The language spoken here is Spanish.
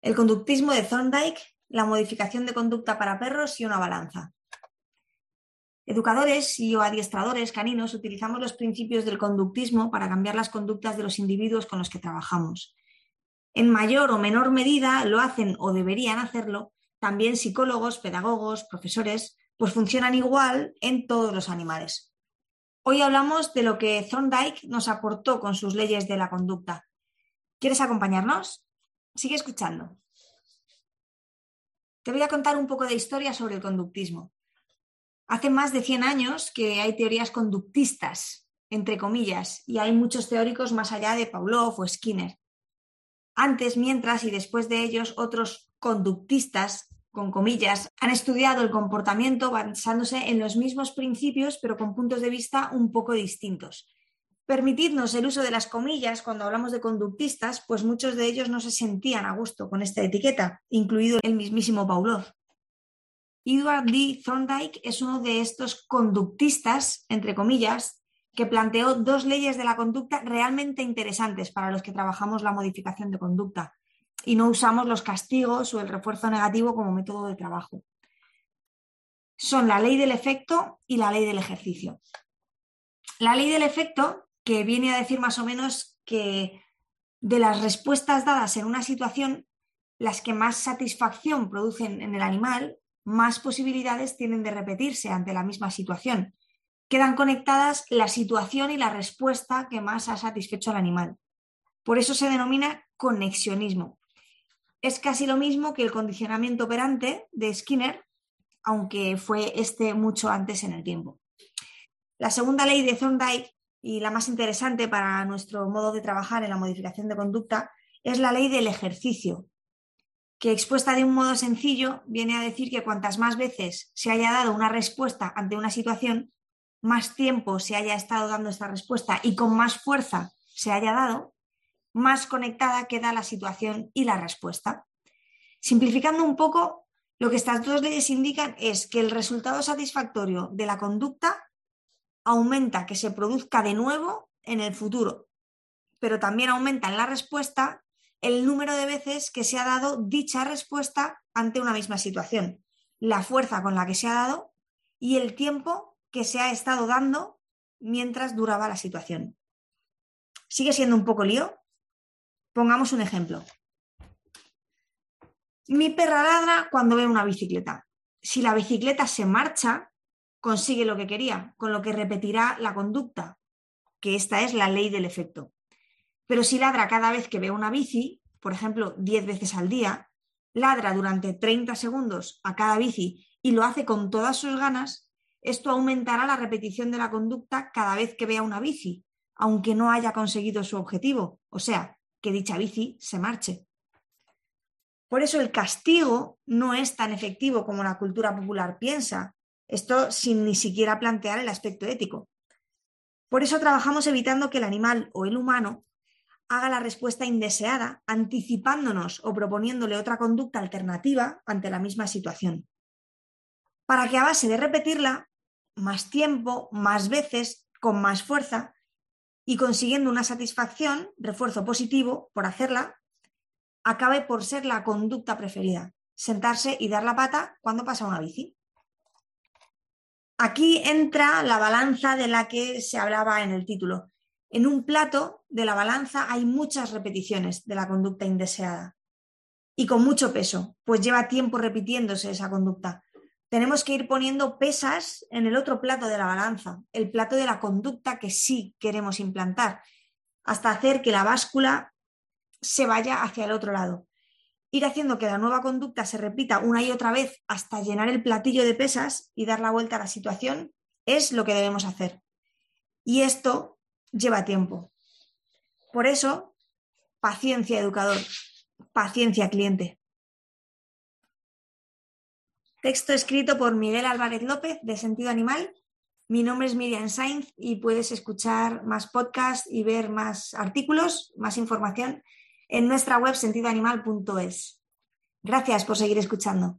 El conductismo de Thorndike, la modificación de conducta para perros y una balanza. Educadores y o adiestradores caninos utilizamos los principios del conductismo para cambiar las conductas de los individuos con los que trabajamos. En mayor o menor medida lo hacen o deberían hacerlo también psicólogos, pedagogos, profesores, pues funcionan igual en todos los animales. Hoy hablamos de lo que Thorndike nos aportó con sus leyes de la conducta. ¿Quieres acompañarnos? Sigue escuchando. Te voy a contar un poco de historia sobre el conductismo. Hace más de 100 años que hay teorías conductistas, entre comillas, y hay muchos teóricos más allá de Pavlov o Skinner. Antes, mientras y después de ellos, otros conductistas, con comillas, han estudiado el comportamiento basándose en los mismos principios, pero con puntos de vista un poco distintos. Permitidnos el uso de las comillas cuando hablamos de conductistas, pues muchos de ellos no se sentían a gusto con esta etiqueta, incluido el mismísimo Pavlov. Edward D. Thorndike es uno de estos conductistas, entre comillas, que planteó dos leyes de la conducta realmente interesantes para los que trabajamos la modificación de conducta y no usamos los castigos o el refuerzo negativo como método de trabajo. Son la ley del efecto y la ley del ejercicio. La ley del efecto que viene a decir más o menos que de las respuestas dadas en una situación, las que más satisfacción producen en el animal, más posibilidades tienen de repetirse ante la misma situación. Quedan conectadas la situación y la respuesta que más ha satisfecho al animal. Por eso se denomina conexionismo. Es casi lo mismo que el condicionamiento operante de Skinner, aunque fue este mucho antes en el tiempo. La segunda ley de Thorndike y la más interesante para nuestro modo de trabajar en la modificación de conducta es la ley del ejercicio, que expuesta de un modo sencillo viene a decir que cuantas más veces se haya dado una respuesta ante una situación, más tiempo se haya estado dando esta respuesta y con más fuerza se haya dado, más conectada queda la situación y la respuesta. Simplificando un poco, lo que estas dos leyes indican es que el resultado satisfactorio de la conducta aumenta que se produzca de nuevo en el futuro, pero también aumenta en la respuesta el número de veces que se ha dado dicha respuesta ante una misma situación, la fuerza con la que se ha dado y el tiempo que se ha estado dando mientras duraba la situación. ¿Sigue siendo un poco lío? Pongamos un ejemplo. Mi perra ladra cuando ve una bicicleta. Si la bicicleta se marcha, consigue lo que quería, con lo que repetirá la conducta, que esta es la ley del efecto. Pero si ladra cada vez que ve una bici, por ejemplo, 10 veces al día, ladra durante 30 segundos a cada bici y lo hace con todas sus ganas, esto aumentará la repetición de la conducta cada vez que vea una bici, aunque no haya conseguido su objetivo, o sea, que dicha bici se marche. Por eso el castigo no es tan efectivo como la cultura popular piensa, esto sin ni siquiera plantear el aspecto ético. Por eso trabajamos evitando que el animal o el humano haga la respuesta indeseada, anticipándonos o proponiéndole otra conducta alternativa ante la misma situación. Para que a base de repetirla, más tiempo, más veces, con más fuerza, y consiguiendo una satisfacción, refuerzo positivo por hacerla, acabe por ser la conducta preferida, sentarse y dar la pata cuando pasa una bici. Aquí entra la balanza de la que se hablaba en el título. En un plato de la balanza hay muchas repeticiones de la conducta indeseada y con mucho peso, pues lleva tiempo repitiéndose esa conducta. Tenemos que ir poniendo pesas en el otro plato de la balanza, el plato de la conducta que sí queremos implantar, hasta hacer que la báscula se vaya hacia el otro lado ir haciendo que la nueva conducta se repita una y otra vez hasta llenar el platillo de pesas y dar la vuelta a la situación es lo que debemos hacer. Y esto lleva tiempo. Por eso, paciencia educador, paciencia cliente. Texto escrito por Miguel Álvarez López de Sentido Animal. Mi nombre es Miriam Sainz y puedes escuchar más podcasts y ver más artículos, más información en nuestra web sentidoanimal.es. Gracias por seguir escuchando.